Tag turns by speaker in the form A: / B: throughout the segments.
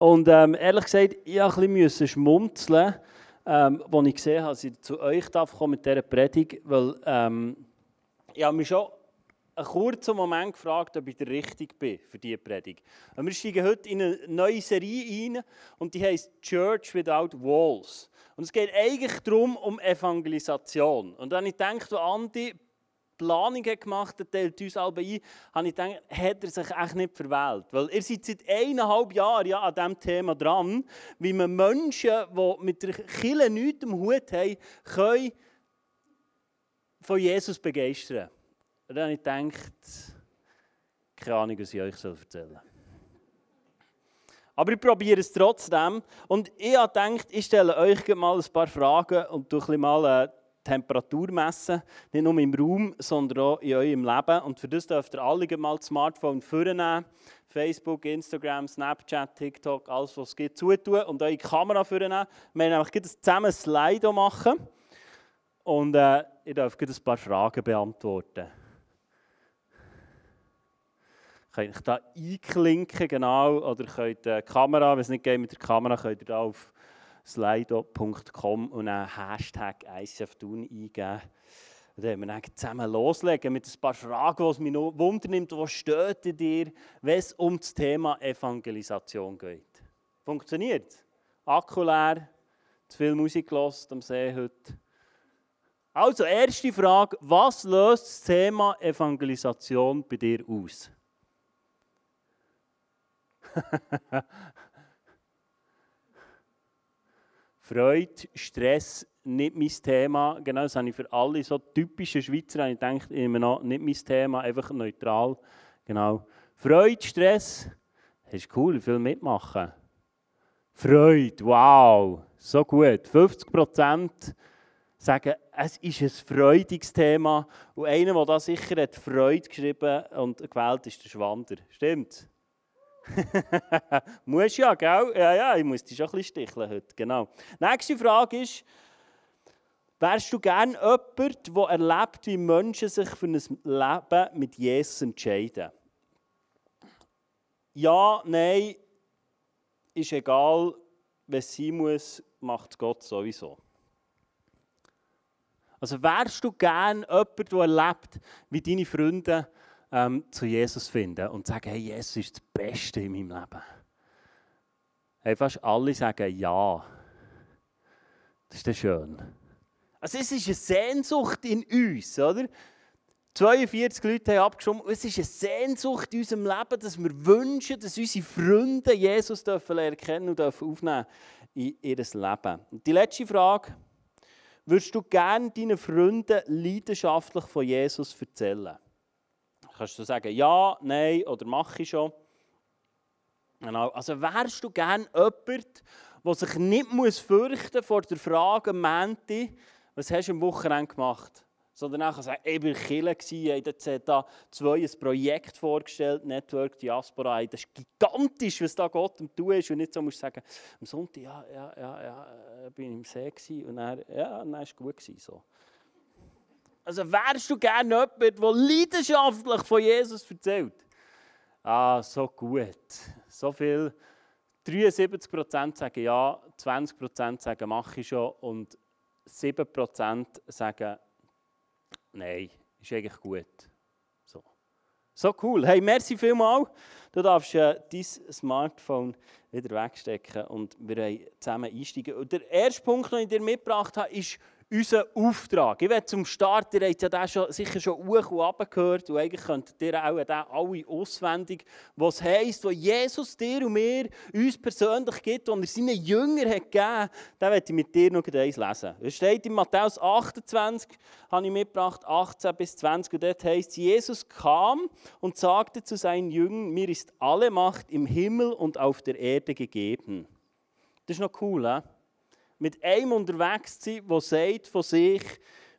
A: Und ähm, ehrlich gesagt, ich musste ein bisschen schmunzeln, ähm, als ich gesehen habe, dass ich zu euch darf mit dieser Predigt, weil ähm, ich habe mich schon einen kurzen Moment gefragt, ob ich der Richtige bin für diese Predigt. Und wir steigen heute in eine neue Serie ein und die heißt Church Without Walls. Und es geht eigentlich darum, um Evangelisation. Und dann habe ich gedacht, Andi Planung gemacht hat, teilt uns alle ein, habe ich gedacht, hat er sich echt nicht verwählt. Weil ihr seid seit eineinhalb Jahren ja an diesem Thema dran, wie man Menschen, die mit der Kirche nichts im Hut haben, können von Jesus begeistern Und dann habe ich gedacht, keine Ahnung, was ich euch erzählen soll. Aber ich probiere es trotzdem. Und ich habe gedacht, ich stelle euch mal ein paar Fragen und ein mal äh, Temperatur messen, nicht nur im Raum, sondern auch in eurem Leben. Und für das dürft ihr alle mal das Smartphone vornehmen. Facebook, Instagram, Snapchat, TikTok, alles was es gibt, zutun und eure Kamera vornehmen. Wir werden nämlich zusammen ein Slide machen und äh, ihr dürft ein paar Fragen beantworten. Könnt euch da einklinken, genau, oder könnt die Kamera, wenn es nicht geht mit der Kamera, könnt ihr da auf slido.com und einen Hashtag ICFTun eingeben. Und dann wir zusammen loslegen mit ein paar Fragen, die es mich noch wundernimmt. Was steht in dir, wenn es um das Thema Evangelisation geht? Funktioniert Akku leer? Zu viel Musik gehört am See heute? Also, erste Frage: Was löst das Thema Evangelisation bei dir aus? Freude, Stress, nicht mein Thema. Genau das habe ich für alle so typische Schweizer ich denke immer noch, nicht mein Thema, einfach neutral. Genau. Freude, Stress, das ist cool, ich will mitmachen. Freude, wow, so gut. 50 Prozent sagen, es ist ein freudiges Thema. Und einer, der da sicher hat Freude geschrieben und gewählt, ist der Schwander. Stimmt? muss ja, gell? Ja, ja, ich muss dich schon ein bisschen sticheln heute, genau. Nächste Frage ist, wärst du gerne jemand, der erlebt, wie Menschen sich für ein Leben mit Jesus entscheiden? Ja, nein, ist egal, wenn sein muss, macht Gott sowieso. Also wärst du gerne jemand, der erlebt, wie deine Freunde ähm, zu Jesus finden und sagen, hey, Jesus ist das Beste in meinem Leben. Hey, fast alle sagen ja. Das ist schön. Also es ist eine Sehnsucht in uns, oder? 42 Leute haben abgestimmt. Es ist eine Sehnsucht in unserem Leben, dass wir wünschen, dass unsere Freunde Jesus dürfen erkennen und dürfen in ihr Leben. Und die letzte Frage. Würdest du gerne deinen Freunden leidenschaftlich von Jesus erzählen? Kannst du sagen, ja, nein oder mache ich schon. Genau. Also wärst du gerne jemand, der sich nicht muss fürchten vor der Frage Menti, was hast du am Wochenende gemacht? Sondern nachher sagen, ich war Kille, in der ZA 2 ein Projekt vorgestellt, Network Diaspora. Das ist gigantisch, was da Gott am tun ist. Und nicht so musst du sagen, am Sonntag, ja, ja, ja, ja, äh, bin ich im See und dann, ja, dann war es gut. So. Also wärst du gerne jemand, der leidenschaftlich von Jesus erzählt? Ah, so gut. So viel. 73% sagen ja, 20% sagen mache ich schon und 7% sagen nein, ist eigentlich gut. So, so cool. Hey, merci vielmals. Du darfst äh, dein Smartphone wieder wegstecken und wir zusammen einsteigen. Und der erste Punkt, den ich dir mitgebracht habe, ist unser Auftrag. Ich werde zum Start, ihr habt ja den schon, sicher schon hoch und runter gehört und eigentlich könntet ihr auch den alle auswendig, was heisst, was Jesus dir und mir, uns persönlich gibt, und er seinen Jüngern hat gegeben, den werde ich mit dir noch eins lesen. Es steht in Matthäus 28, habe ich mitgebracht, 18 bis 20, und dort heisst Jesus kam und sagte zu seinen Jüngern, mir ist alle Macht im Himmel und auf der Erde gegeben. Das ist noch cool, he? Mit einem unterwegs zu sein, der sagt von sich,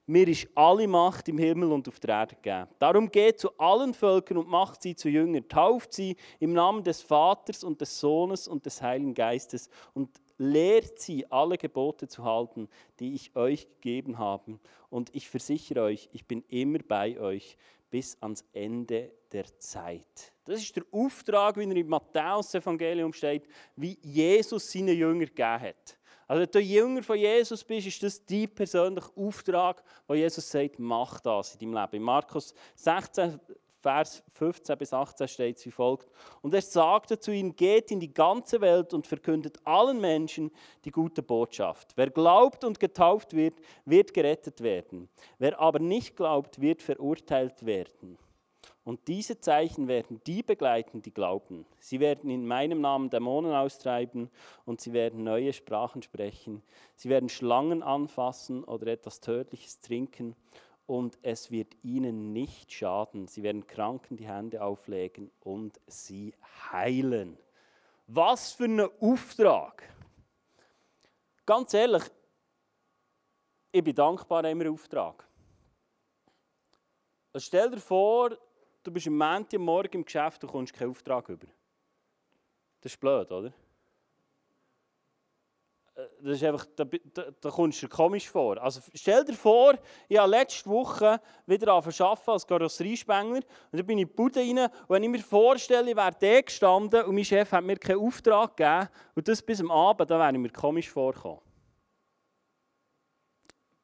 A: mir ist alle Macht im Himmel und auf der Erde gegeben. Darum geht zu allen Völkern und macht sie zu Jüngern. Tauft sie im Namen des Vaters und des Sohnes und des Heiligen Geistes und lehrt sie, alle Gebote zu halten, die ich euch gegeben habe. Und ich versichere euch, ich bin immer bei euch bis ans Ende der Zeit. Das ist der Auftrag, wie er im Matthäus-Evangelium steht, wie Jesus seinen Jünger gegeben hat. Also wenn du Jünger von Jesus bist, ist das dein persönlicher Auftrag, wo Jesus sagt, mach das in deinem Leben. In Markus 16, Vers 15 bis 18 steht es wie folgt. Und er sagte zu ihnen, geht in die ganze Welt und verkündet allen Menschen die gute Botschaft. Wer glaubt und getauft wird, wird gerettet werden. Wer aber nicht glaubt, wird verurteilt werden. Und diese Zeichen werden die begleiten, die glauben. Sie werden in meinem Namen Dämonen austreiben und sie werden neue Sprachen sprechen. Sie werden Schlangen anfassen oder etwas Tödliches trinken und es wird ihnen nicht schaden. Sie werden Kranken die Hände auflegen und sie heilen. Was für ein Auftrag! Ganz ehrlich, ich bin dankbar einem Auftrag. Also stell dir vor, du bist am Montagmorgen im Geschäft und kommst keinen Auftrag über. Das ist blöd, oder? Äh, das ist einfach, da, da, da kommst du dir komisch vor. Also stell dir vor, ich habe letzte Woche wieder angefangen als Karosseriespengler und dann bin ich in die Bude rein und wenn ich mir vorstelle, ich wäre der gestanden und mein Chef hat mir keinen Auftrag gegeben und das bis am Abend, dann wäre ich mir komisch vorgekommen.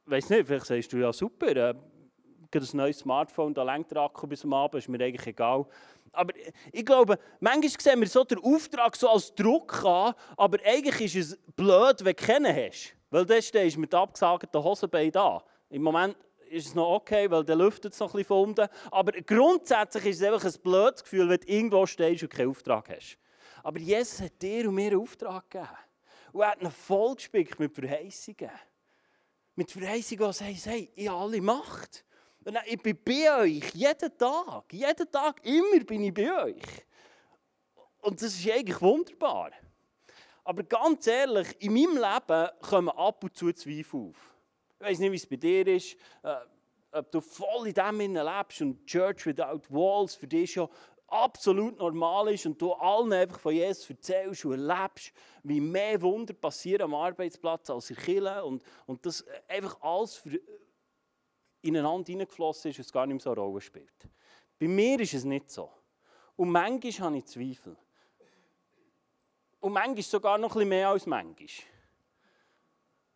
A: Weiß nicht, vielleicht sagst du ja super, äh, ein neues Smartphone, da lenkt der Akku bis am Abend, ist mir eigentlich egal. Aber ich glaube, manchmal sehen wir so den Auftrag so als Druck an, aber eigentlich ist es blöd, wenn du keinen hast. Weil dann stehst du mit abgesagten Hosenbein da. Im Moment ist es noch okay, weil der lüftet es noch ein bisschen von unten. Aber grundsätzlich ist es einfach ein blödes Gefühl, wenn du irgendwo stehst und keinen Auftrag hast. Aber Jesus hat dir und mir einen Auftrag gegeben. Und er hat ihn vollgespickt mit Verheißungen. Mit Verheißungen, die sagen, hey, ich habe alle Macht. Ich bin bei euch, jeden Tag. Jeden Tag, immer bin ich bei euch. Und das ist eigentlich wunderbar. Aber ganz ehrlich, in meinem Leben kommen ab und zu Zweifel auf. Ich weiß nicht, wie es bei dir ist, äh, ob du voll in dem lebst und Church Without Walls für dich schon absolut normal ist und du allen einfach von Jesus erzählst und erlebst, wie mehr Wunder passieren am Arbeitsplatz als in Kirche und, und das einfach alles für, ineinander hineingeflossen ist und es gar nicht mehr so eine Rolle spielt. Bei mir ist es nicht so. Und manchmal habe ich Zweifel. Und manchmal sogar noch ein bisschen mehr als manchmal.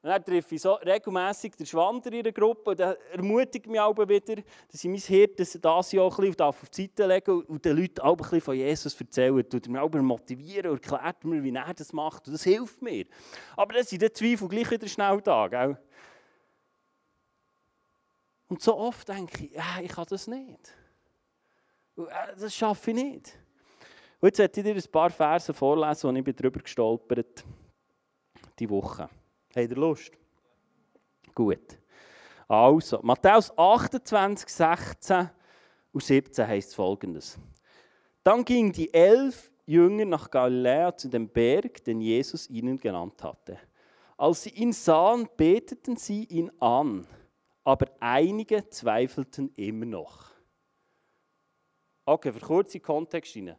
A: Und dann treffe ich so regelmässig den Schwander in der Gruppe und der ermutigt mich auch wieder, dass ich mein Hirte das Jahr auch ein bisschen auf die Seite legen und den Leuten auch ein bisschen von Jesus erzählen. Und mich auch motivieren und erklärt mir, wie er das macht. Und das hilft mir. Aber dann sind die Zweifel gleich wieder schnell da. Gell? Und so oft denke ich, ja, ich kann das nicht. Äh, das schaffe ich nicht. Und jetzt werde ich dir ein paar Verse vorlesen, und ich darüber gestolpert die Woche. Habt ihr Lust? Gut. Also, Matthäus 28, 16 und 17 heißt folgendes. Dann gingen die elf Jünger nach Galiläa zu dem Berg, den Jesus ihnen genannt hatte. Als sie ihn sahen, beteten sie ihn an aber einige zweifelten immer noch. Okay, für kurze Kontext rein.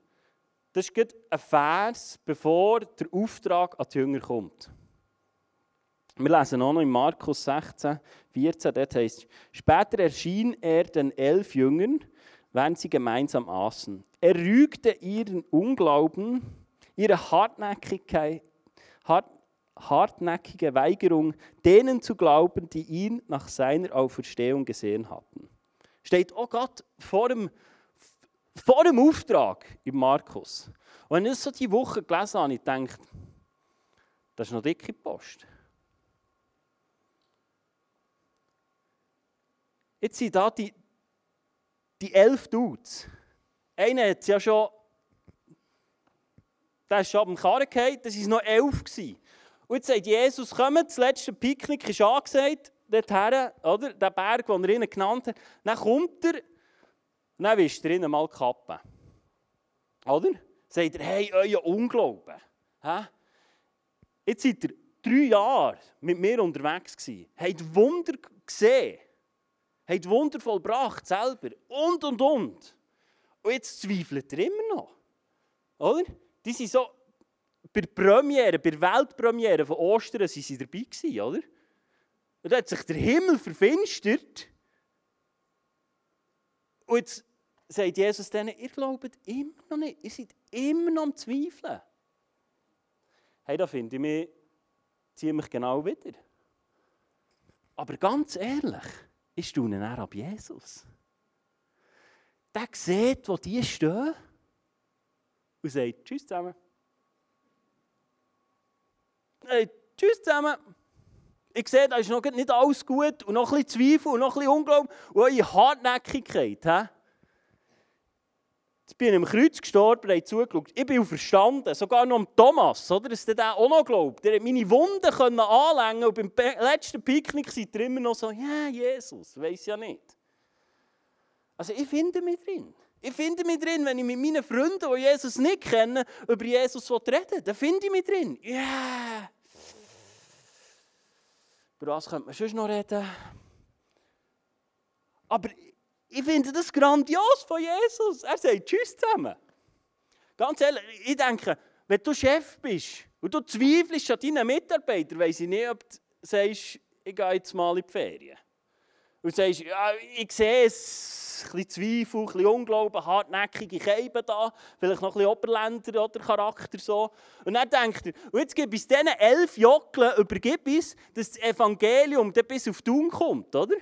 A: Das ist ein Vers, bevor der Auftrag an die Jünger kommt. Wir lesen auch noch in Markus 16, 14, dort heißt später erschien er den elf Jüngern, während sie gemeinsam aßen. Er rügte ihren Unglauben, ihre Hartnäckigkeit, Hart, hartnäckige Weigerung, denen zu glauben, die ihn nach seiner Auferstehung gesehen hatten. Steht auch Gott vor dem, vor dem Auftrag im Markus. Und wenn ich das so die Woche gelesen habe, ich gedacht, das ist noch dicke Post. Jetzt sind da die, die elf Dudes. Einer hat ja schon, der ist schon am Karren gefallen, das waren noch elf. Gewesen. Und jetzt sagt Jesus, kommt, das letzte Picknick ist angesagt, dorthin, oder? Der Berg, den er ihnen genannt hat. Dann kommt er, und dann wischt er ihnen mal die Kappe. Oder? Sagt er, hey, euer Unglauben. Hä? Jetzt seid ihr drei Jahre mit mir unterwegs gewesen. Habt Wunder gesehen. Habt Wunder vollbracht, selber. Und, und, und. Und jetzt zweifelt er immer noch. Oder? Die sind so bei der Premiere, bei der Weltpremiere von Ostern, waren sie dabei gewesen, oder? Und da hat sich der Himmel verfinstert. Und jetzt sagt Jesus denen, ihr glaubt immer noch nicht, ihr seid immer noch am Zweifeln. Hey, da finde ich mich ziemlich genau wieder. Aber ganz ehrlich, ich staune dann ab Jesus. Der sieht, wo die stehen und sagt Tschüss zusammen. Hey, tschüss zusammen. Ich sehe, da ist noch nicht alles gut und noch ein bisschen Zweifel und noch ein bisschen Unglauben und eure Hartnäckigkeit. He? Jetzt bin ich am Kreuz gestorben, habe zugeschaut. Ich bin verstanden, sogar noch am Thomas, oder, dass der auch noch glaubt. Der hat meine Wunden können anlängen und beim letzten Picknick seid ihr immer noch so, ja, Jesus, weiß ja nicht. Also ich finde mich drin. Ich finde mich drin, wenn ich mit meinen Freunden, die Jesus nicht kennen, über Jesus reden dann finde ich mich drin. Ja. Yeah. Über was könnte man sonst noch reden? Aber ich finde das grandios von Jesus. Er sagt Tschüss zusammen. Ganz ehrlich, ich denke, wenn du Chef bist und du zweifelst an deinen Mitarbeitern, weiß ich nicht, ob du sagst, ich gehe jetzt mal in die Ferien. Und sagst, ja, ich sehe es, ein bisschen Zweifel, ein bisschen Unglauben, hartnäckige Keiben da, vielleicht noch ein bisschen Oberländer oder Charakter so. Und dann denkt er, und jetzt gebe ich diesen elf Jockeln, übergib es, dass das Evangelium dann bis auf Tun kommt, oder?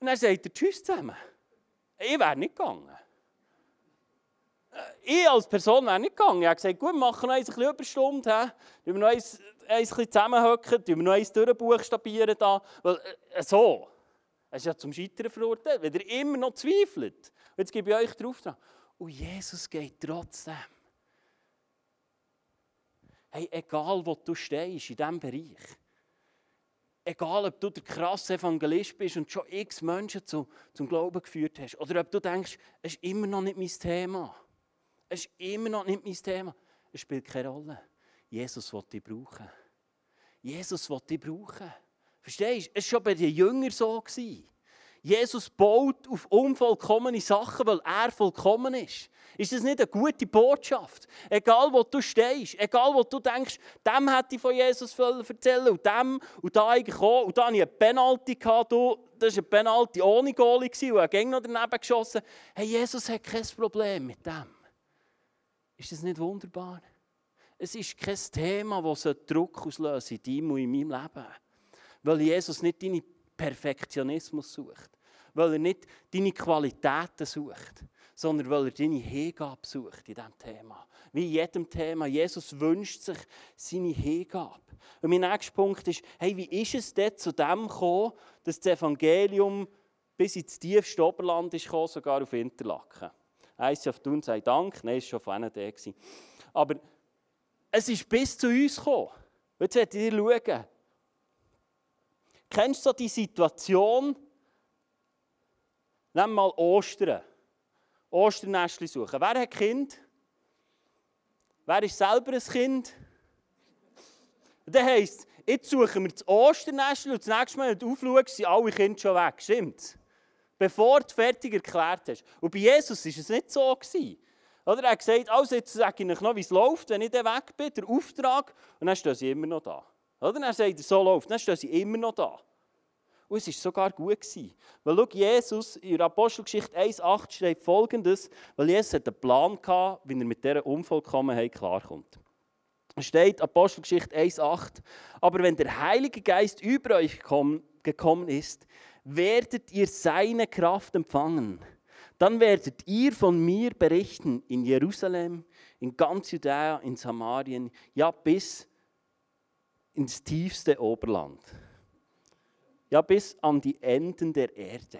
A: Und dann sagt er Tschüss zusammen. Ich wäre nicht gegangen. Ich als Person wäre nicht gegangen. Ich habe gesagt, gut, wir machen noch ein bisschen Überstunde. Wir noch eins, ein bisschen zusammenhocken, wir noch eins durchbuchstabieren. Da. Weil, äh, so. Es ist ja zum Scheitern verurteilt, wenn ihr immer noch zweifelt. Jetzt gebe ich euch drauf. Und Jesus geht trotzdem. Hey, egal wo du stehst in diesem Bereich, egal ob du der krasse Evangelist bist und schon x Menschen zum, zum Glauben geführt hast, oder ob du denkst, es ist immer noch nicht mein Thema. Es ist immer noch nicht mein Thema. Es spielt keine Rolle. Jesus will dich brauchen. Jesus will dich brauchen. Verstehst du? Es war schon bei den Jüngern so. Jesus baut auf unvollkommene Sachen, weil er vollkommen ist. Ist das nicht eine gute Botschaft? Egal, wo du stehst, egal, wo du denkst, dem hätte ich von Jesus erzählen und dem und da eigentlich auch. Und da hatte ich eine Penalty, gehabt, das war eine Penalty ohne Goalie und er ging noch daneben geschossen. Hey, Jesus hat kein Problem mit dem. Ist das nicht wunderbar? Es ist kein Thema, das Druck auslösen in deinem und in meinem Leben. Weil Jesus nicht deinen Perfektionismus sucht. Weil er nicht deine Qualitäten sucht, sondern weil er deine Hingabe sucht in diesem Thema. Wie in jedem Thema. Jesus wünscht sich seine Hingabe. Und mein nächster Punkt ist, hey, wie ist es denn zu dem gekommen, dass das Evangelium bis ins tiefste Oberland ist gekommen, sogar auf Interlaken? ICF Thun sei Dank, nein, es war schon von einer. Aber es ist bis zu uns gekommen. Jetzt werdet ihr schauen. Kennst du die Situation? Nimm mal Ostern. Osternestli suchen. Wer hat Kind? Wer ist selber ein Kind? Das heisst, jetzt suchen wir das Osternestli und das nächste Mal, wenn du aufschaust, sind alle Kinder schon weg. Stimmt's? Bevor du fertig erklärt hast. Und bei Jesus war es nicht so. Gewesen. Oder er hat gesagt, also jetzt sage ich euch noch, wie es läuft, wenn ich weg bin, der Auftrag, und dann stehen sie immer noch da. Oder dann sagt er, so läuft, dann stehen sie immer noch da. Und es war sogar gut. Gewesen. Weil schau, Jesus, in der Apostelgeschichte 1,8 steht folgendes, weil Jesus einen Plan hatte, wie er mit dieser Unvollkommenheit klarkommt. Es steht, Apostelgeschichte 1,8, aber wenn der Heilige Geist über euch gekommen ist, werdet ihr seine Kraft empfangen dann werdet ihr von mir berichten in Jerusalem, in ganz Judäa, in Samarien, ja bis ins tiefste Oberland. Ja, bis an die Enden der Erde.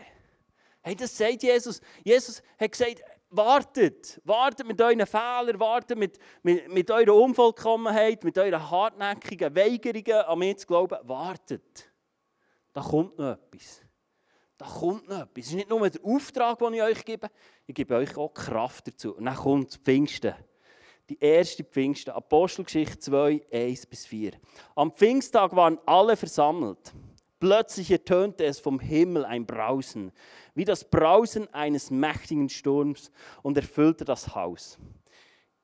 A: Hey, das sagt Jesus. Jesus hat gesagt, wartet, wartet mit euren Fehlern, wartet mit, mit, mit eurer Unvollkommenheit, mit euren hartnäckigen Weigerungen an mich zu glauben, wartet. Da kommt noch etwas. Da kommt noch etwas. Es ist nicht nur der Auftrag, den ich euch gebe, ich gebe euch auch Kraft dazu. Und dann kommt Pfingsten. Die erste Pfingsten, Apostelgeschichte 2, 1 bis 4. Am Pfingsttag waren alle versammelt. Plötzlich ertönte es vom Himmel ein Brausen, wie das Brausen eines mächtigen Sturms, und erfüllte das Haus,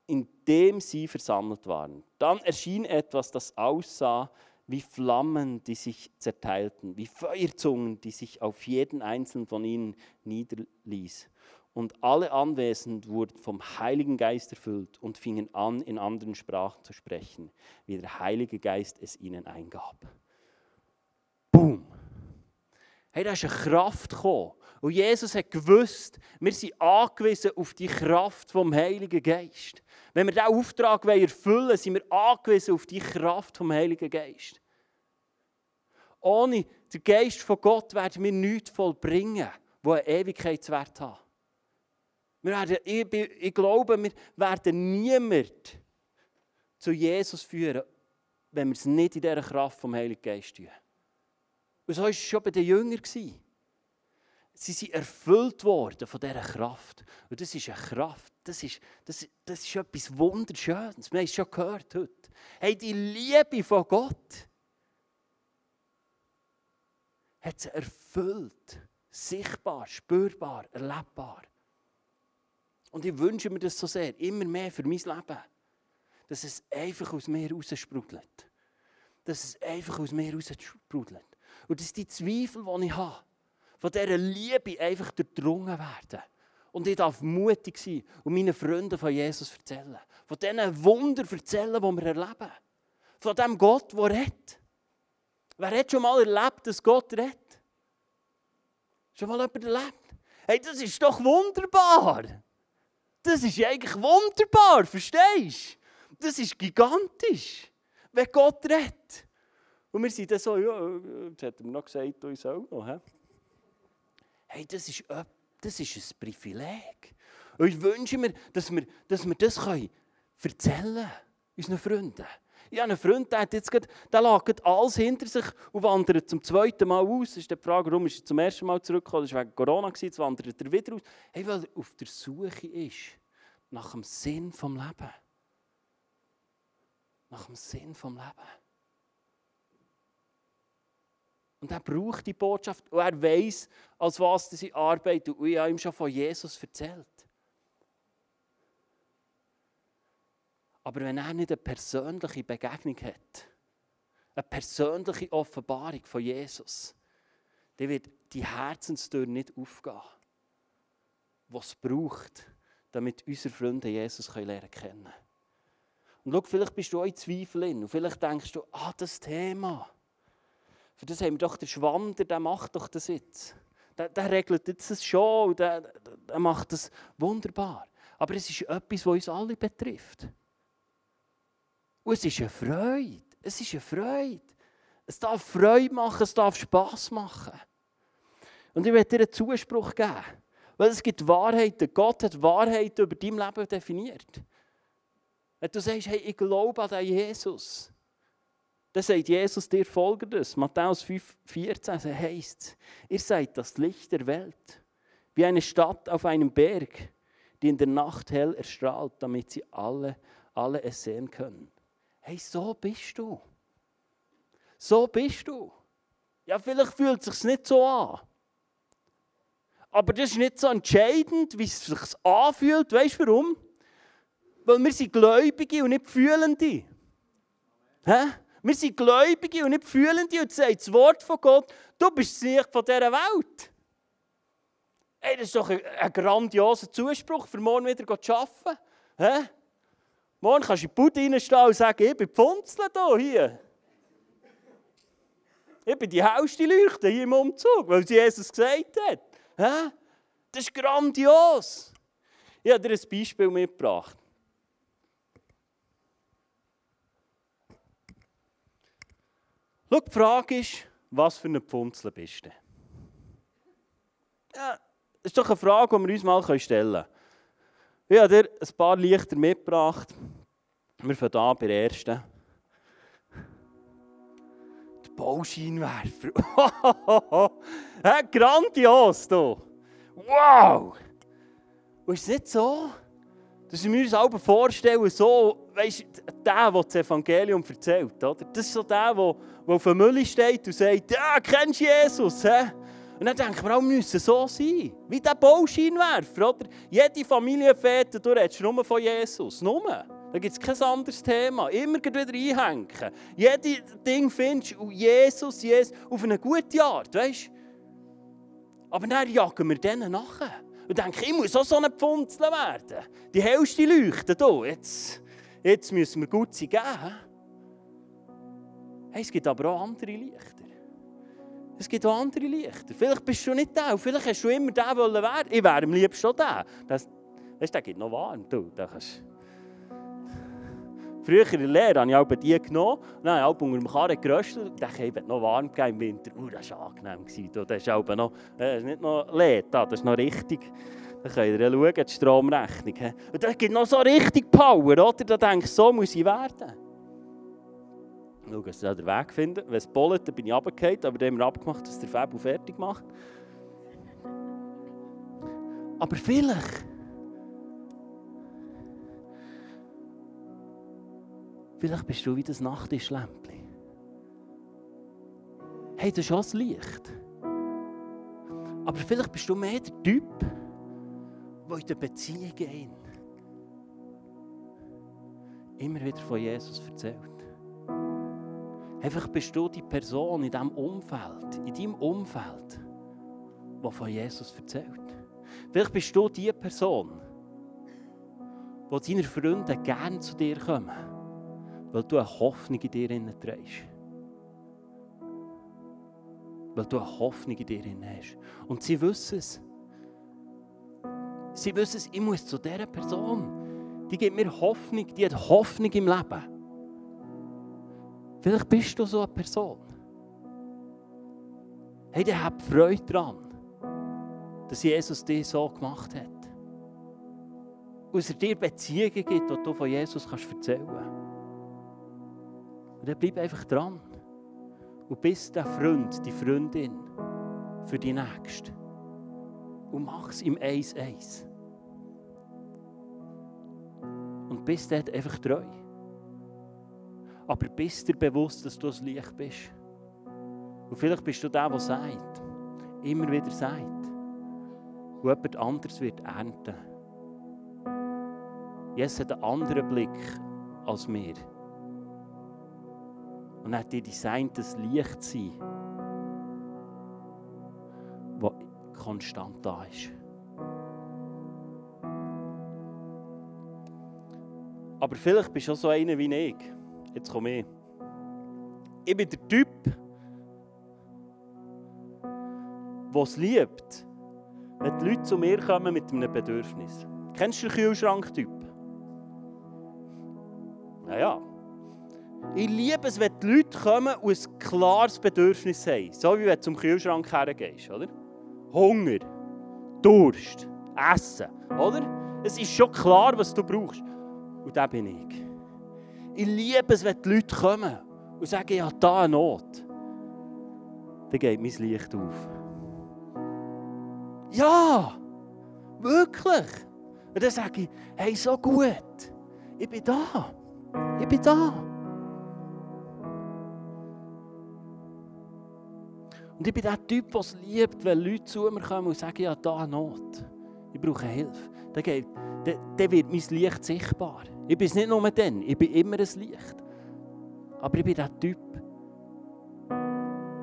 A: in dem sie versammelt waren. Dann erschien etwas, das aussah wie Flammen, die sich zerteilten, wie Feuerzungen, die sich auf jeden einzelnen von ihnen niederließ. Und alle Anwesenden wurden vom Heiligen Geist erfüllt und fingen an, in anderen Sprachen zu sprechen, wie der Heilige Geist es ihnen eingab. Boom! Hey, da ist eine Kraft gekommen. Und Jesus hat gewusst, wir sind angewiesen auf die Kraft vom Heiligen Geist. Wenn wir diesen Auftrag erfüllen wollen, sind wir angewiesen auf die Kraft vom Heiligen Geist. Ohne den Geist von Gott werden wir nichts vollbringen, wo einen Ewigkeitswert hat. Wir werden, ich, ich glaube, wir werden niemand zu Jesus führen, wenn wir es nicht in dieser Kraft vom Heiligen Geist tun. Und so war es schon bei den Jüngern. Sie sind erfüllt worden von dieser Kraft. Und das ist eine Kraft. Das ist, das, das ist etwas Wunderschönes. Wir haben es schon gehört heute. Hey, die Liebe von Gott hat sie erfüllt. Sichtbar, spürbar, erlebbar. Und ich wünsche mir das so sehr, immer mehr für mein Leben. Dass es einfach aus mir raussprudelt. Dass es einfach aus mir raussprudelt. Und dass die Zweifel, die ich habe, von dieser Liebe einfach durchdrungen werden. Und ich darf mutig sein und meinen Freunden von Jesus erzählen. Von diesen Wunder erzählen, die wir erleben. Von dem Gott, der redet. Wer hat schon mal erlebt, dass Gott redet? Schon mal jemand erlebt? Hey, das ist doch wunderbar. Das ist eigentlich wunderbar, verstehst du? Das ist gigantisch, wenn Gott redet. Und wir sind dann so, ja, jetzt hat er mir noch gesagt, uns auch noch. He? Hey, das ist, das ist ein Privileg. Und ich wünsche mir, dass wir, dass wir das können erzählen können, unseren Freunden. Ich habe einen Freund, der, hat jetzt grad, der lagert alles hinter sich und wandert zum zweiten Mal aus. Das ist die Frage, warum ist er zum ersten Mal zurückgekommen? Das war wegen Corona, jetzt wandert er wieder aus. Hey, weil er auf der Suche ist nach dem Sinn vom Leben. Nach dem Sinn vom Leben. Und er braucht die Botschaft und er weiß, als was sie arbeitet. Und ich habe ihm schon von Jesus erzählt. Aber wenn er nicht eine persönliche Begegnung hat, eine persönliche Offenbarung von Jesus, dann wird die Herzenstür nicht aufgehen, was es braucht, damit unsere Freunde Jesus lernen können. Und schau, vielleicht bist du auch in Zweifel und vielleicht denkst du, ah, das Thema, für das haben wir doch den Schwander, der macht doch das jetzt. Der, der regelt jetzt das schon, der, der macht das wunderbar. Aber es ist etwas, was uns alle betrifft. Und es ist eine Freude. Es ist eine Freude. Es darf Freude machen, es darf Spass machen. Und ich werde dir einen Zuspruch geben. Weil es gibt Wahrheiten. Gott hat Wahrheiten über dein Leben definiert. Wenn du sagst, hey, ich glaube an den Jesus, dann sagt Jesus dir folgendes, Matthäus 5, 14, heißt ihr seid das Licht der Welt, wie eine Stadt auf einem Berg, die in der Nacht hell erstrahlt, damit sie alle, alle es sehen können. Hey, so bist du. So bist du. Ja, vielleicht fühlt es sich nicht so an. Aber das ist nicht so entscheidend, wie es sich anfühlt. Weißt du warum? Weil wir sind Gläubige und nicht Fühlende. Hä? Wir sind Gläubige und nicht Fühlende und sagt das Wort von Gott, du bist das Licht von dieser Welt. Hey, das ist doch ein, ein grandioser Zuspruch, für morgen wieder zu arbeiten. Hä? Morgen kannst du in die Bude reinstehen und sagen, ich bin Pfunzle hier. Ich bin die hellste Leuchte hier im Umzug, weil Jesus gesagt hat. Hä? Das ist grandios. Ich habe dir ein Beispiel mitgebracht. Schau, die Frage ist, was für ein Pfunzel bist du? Ja, das ist doch eine Frage, die wir uns mal stellen können. Ich habe dir ein paar Lichter mitgebracht. Wir fangen an bei der ersten. Der Bauscheinwerfer. hey, grandios, du. Wow! Und ist es nicht so, dass wir uns selber vorstellen, so, weißt der, der das Evangelium erzählt, oder? Das ist so der, der, der auf dem Müll steht und sagt, ja, kennst du Jesus, hä? Und dann denken wir, wir müssen so sein, wie der Bauscheinwerfer, oder? Jede Familienväter, du redest nur von Jesus, nur. Da gibt es kein anderes Thema. Immer wieder einhängen. Jedes Ding findest du Jesus, Jesus auf eine gute Art, weißt Aber dann jagen wir denen nachher. Und denken, ich muss auch so ein Pfunzel werden. Die hellste Leuchte hier, jetzt, jetzt müssen wir gut sein geben. Hey, es gibt aber auch andere Lichter. Es gibt auch andere Lichter. Vielleicht bist du nicht der, vielleicht hast du immer der wollen werden. Ich wäre am liebsten schon der. Das, weißt, der geht noch warm. Du, da kannst... Früher in der Lehre habe ich auch die genommen, habe ich unter dem Karren geröstelt und dachte, ich noch warm im Winter. Uh, das war angenehm. Das auch noch, das ist nicht noch leer, das ist noch richtig. Da könnt ihr schauen, die Stromrechnung. Und das gibt noch so richtig Power, oder? Da denkst so muss ich werden. Schau, dass ich den Weg finde. Wenn es bollet, dann bin ich runtergefallen, aber dann haben wir abgemacht, dass der Fabio fertig macht. Aber vielleicht Vielleicht bist du wie das Nachttischlämpchen. Hey, das ist auch das Licht. Aber vielleicht bist du mehr der Typ, der in den Beziehungen immer wieder von Jesus erzählt. Einfach bist du die Person in diesem Umfeld, in deinem Umfeld, die von Jesus erzählt. Vielleicht bist du die Person, die deine Freunde gerne zu dir kommen weil du eine Hoffnung in dir trägst. Weil du eine Hoffnung in dir hast. Und sie wissen es. Sie wissen es, ich muss zu dieser Person. Die gibt mir Hoffnung, die hat Hoffnung im Leben. Vielleicht bist du so eine Person. Hey, der hat Freude daran, dass Jesus dich so gemacht hat. Und es dir Beziehungen gibt, die du von Jesus kannst erzählen kannst. Und dann bleib einfach dran. Und bist der Freund, die Freundin für die Nächste. Und mach es im Eis-Eis. Und bist dort einfach treu. Aber bist dir bewusst, dass du das Licht bist. Und vielleicht bist du der, der sagt, immer wieder sagt, und jemand anderes wird ernten. Jesus hat einen anderen Blick als wir. Und er hat dir designt, das Licht zu sein, das konstant da ist. Aber vielleicht bist du auch so einer wie ich. Jetzt komme ich. Ich bin der Typ, der es liebt, wenn die Leute zu mir kommen mit einem Bedürfnis. Kennst du den Kühlschrank-Typ? Ja, ja. Ich liebe es, wenn die Leute kommen und ein klares Bedürfnis haben. So wie wenn du zum Kühlschrank hergehst, oder? Hunger, Durst, Essen, oder? Es ist schon klar, was du brauchst. Und da bin ich. Ich liebe es, wenn die Leute kommen und sagen, ja, da eine Not. Dann geht mein Licht auf. Ja, wirklich. Und dann sage ich, hey, so gut. Ich bin da. Ich bin da. Und ich bin der Typ, der es liebt, wenn Leute zu mir kommen und sagen, ja, da Not. Ich brauche Hilfe. Dann, geht, dann, dann wird mein Licht sichtbar. Ich bin es nicht nur dann, ich bin immer ein Licht. Aber ich bin der Typ,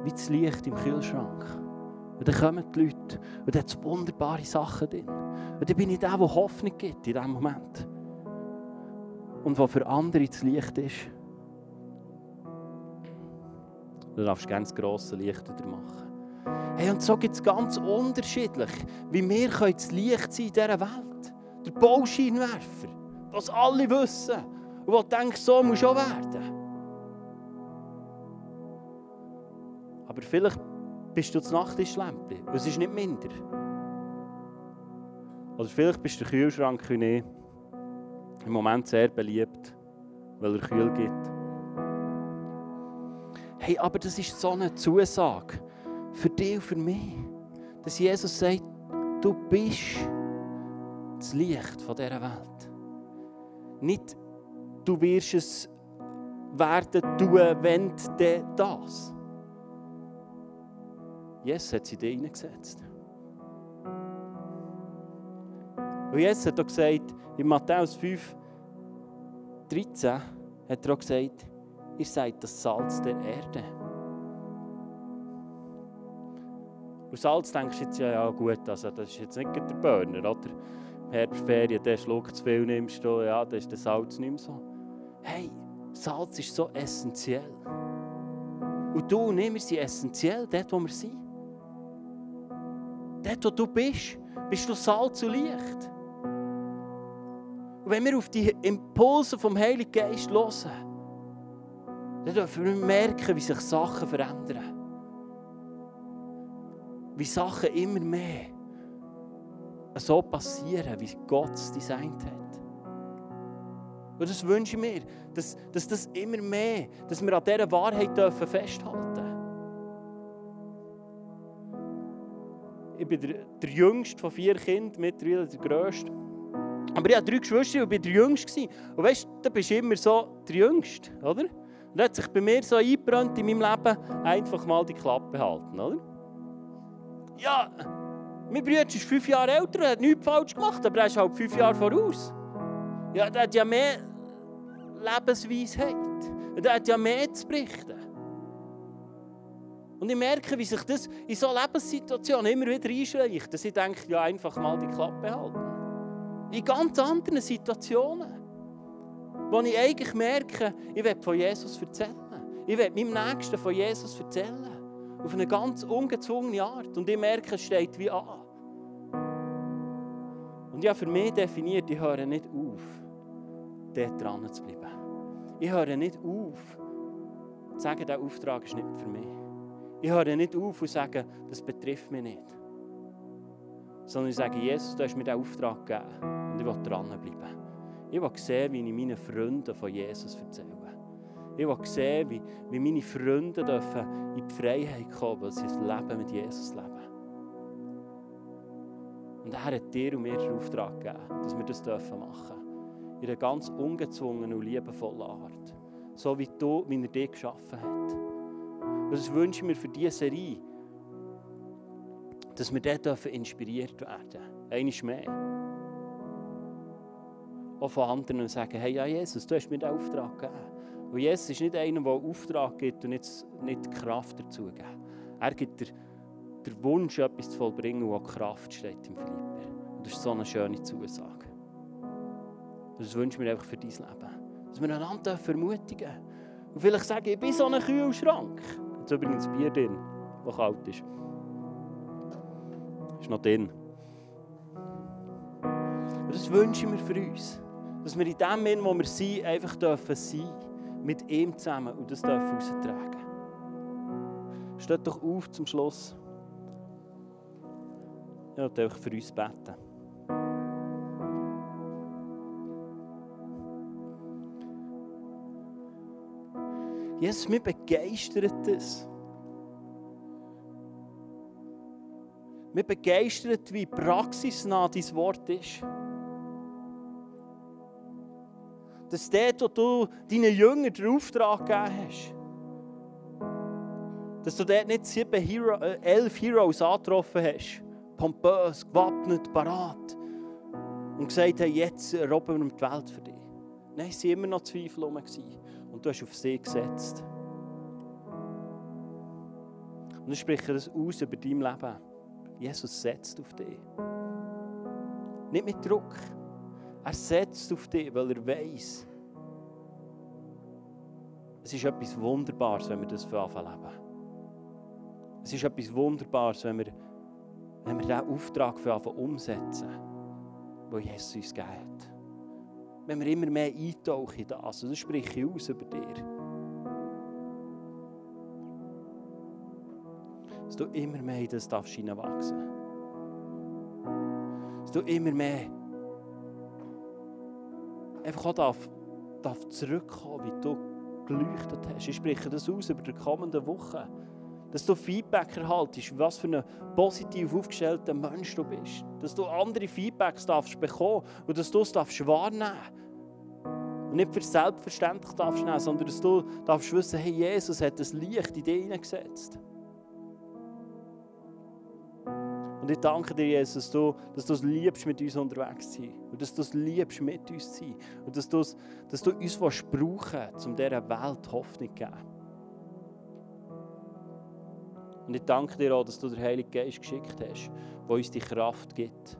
A: wie das Licht im Kühlschrank. Und dann kommen die Leute und da hat wunderbare Sachen drin. Und dann bin ich der, der Hoffnung gibt in diesem Moment. Und was für andere das Licht ist. Du darfst ganz grosse Lichter machen. Hey, und so gibt es ganz unterschiedlich, wie wir das Licht sein in dieser Welt. Der Bauscheinwerfer, was alle wissen und wo denkt, so muss auch werden. Aber vielleicht bist du das Nachttischlämpchen und es ist nicht minder. Oder vielleicht bist der Kühlschrank im Moment sehr beliebt, weil er kühl gibt. Hey, aber das ist so eine Zusage für dich und für mich, dass Jesus sagt, du bist das Licht von dieser Welt. Nicht, du wirst es werden tun, wenn du das. Jesus hat sie dir hineingesetzt. Und Jesus hat auch gesagt, in Matthäus 5, 13 hat er auch gesagt, ihr seid das Salz der Erde. Und Salz denkst du jetzt, ja, ja gut, also das ist jetzt nicht der Burner, oder? Herbstferien, der Schluck zu viel nimmst du, ja, dann ist das Salz nicht mehr so. Hey, Salz ist so essentiell. Und du und ich, wir sind essentiell, dort wo wir sind. Dort wo du bist, bist du Salz und Licht. Und wenn wir auf die Impulse vom Heiligen Geist hören, dann dürfen wir merken, wie sich Sachen verändern. Wie Sachen immer mehr so passieren, wie Gott es designt hat. Und das wünsche ich mir, dass, dass das immer mehr, dass wir an dieser Wahrheit dürfen festhalten Ich bin der, der jüngste von vier Kindern, mittlerweile der grösste. Aber ich hatte drei Geschwister und war der Jüngste. Und weißt du, da bist du immer so der Jüngste, oder? Und hat sich bei mir so eingebrannt in meinem Leben, einfach mal die Klappe halten, oder? Ja, mein Bruder ist fünf Jahre älter und hat nichts falsch gemacht, aber er ist halt fünf Jahre voraus. Ja, der hat ja mehr Lebensweisheit. Und er hat ja mehr zu berichten. Und ich merke, wie sich das in so Lebenssituationen immer wieder einschleicht, dass ich denke, ja, einfach mal die Klappe halten. In ganz anderen Situationen, wo ich eigentlich merke, ich will von Jesus erzählen. Ich will meinem Nächsten von Jesus erzählen. Auf eine ganz ungezwungene Art. Und ich merke, es steht wie an. Und habe für mich definiert, ich höre nicht auf, dort dran zu bleiben. Ich höre nicht auf, zu sagen, dieser Auftrag ist nicht für mich. Ich höre nicht auf und sage, das betrifft mich nicht. Sondern ich sage, Jesus, du hast mir diesen Auftrag gegeben und ich will dranbleiben. Ich will sehen, wie ich meinen Freunden von Jesus erzähle. Ich will sehen, wie, wie meine Freunde dürfen in die Freiheit kommen, weil sie das Leben mit Jesus leben. Und er hat dir und mir den Auftrag gegeben, dass wir das machen dürfen. In einer ganz ungezwungenen und liebevollen Art. So wie, du, wie er dich geschaffen hat. Und das wünsche ich mir für diese Serie, dass wir dort inspiriert werden dürfen. Einmal mehr. Auch von anderen und sagen, hey, ja Jesus, du hast mir den Auftrag gegeben. Und Jesus ist nicht einer, der Auftrag gibt und nicht, nicht Kraft dazu gibt. Er gibt dir den Wunsch, etwas zu vollbringen, wo Kraft steht im Philipper. Und das ist so eine schöne Zusage. Und das wünsche ich mir einfach für dein Leben. Dass wir einander ermutigen Und vielleicht sagen, ich bin so ein Kühlschrank. Jetzt übrigens Bier drin, das kalt ist. Ist noch drin. Und das wünsche ich mir für uns. Dass wir in dem Moment, wo wir sind, einfach dürfen sein mit ihm zusammen und das dürfen austragen. Steht doch auf zum Schluss. Ich möchte euch für uns beten. Jesus, mich begeistert es. Mich begeistert, wie praxisnah dein Wort ist. Dass dort, wo du deinen Jüngern den Auftrag gegeben hast, dass du dort nicht sieben Hero, äh, elf Heroes angetroffen hast, pompös, gewappnet, parat, und gesagt haben, jetzt erobern wir die Welt für dich. Nein, es waren immer noch Zweifel herum. Und du hast auf sie gesetzt. Und ich spreche das aus über dein Leben. Jesus setzt auf dich. Nicht mit Druck. Er setzt auf dich, weil er weiß, es ist etwas Wunderbares, wenn wir das für leben. Es ist etwas Wunderbares, wenn wir, wenn wir diesen Auftrag für umsetzen, den Jesus uns hat. Wenn wir immer mehr eintauchen in das, das spreche ich aus über dir. Dass du immer mehr in das darfst. Dass du immer mehr einfach auch darf, darf zurückkommen, wie du geleuchtet hast. Ich spreche das aus über die kommenden Wochen. Dass du Feedback erhaltest, was für ein positiv aufgestellter Mensch du bist. Dass du andere Feedbacks darfst bekommen und dass du es darfst wahrnehmen und nicht für selbstverständlich darfst nehmen, sondern dass du darfst wissen, hey, Jesus hat das Licht in dich hineingesetzt. Und ich danke dir, Jesus, dass du, dass du es liebst, mit uns unterwegs zu sein. Und dass du es liebst, mit uns zu sein. Und dass, dass du uns was brauchen um dieser Welt Hoffnung zu geben. Und ich danke dir auch, dass du den Heiligen Geist geschickt hast, der uns die Kraft gibt,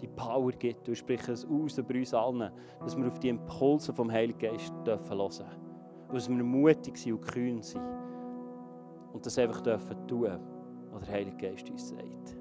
A: die Power gibt. Du sprichst es aus über uns allen, dass wir auf die Impulse vom Heiligen Geist hören dürfen. Dass wir mutig sind und kühn sind. Und das einfach dürfen tun, was der Heilige Geist uns sagt.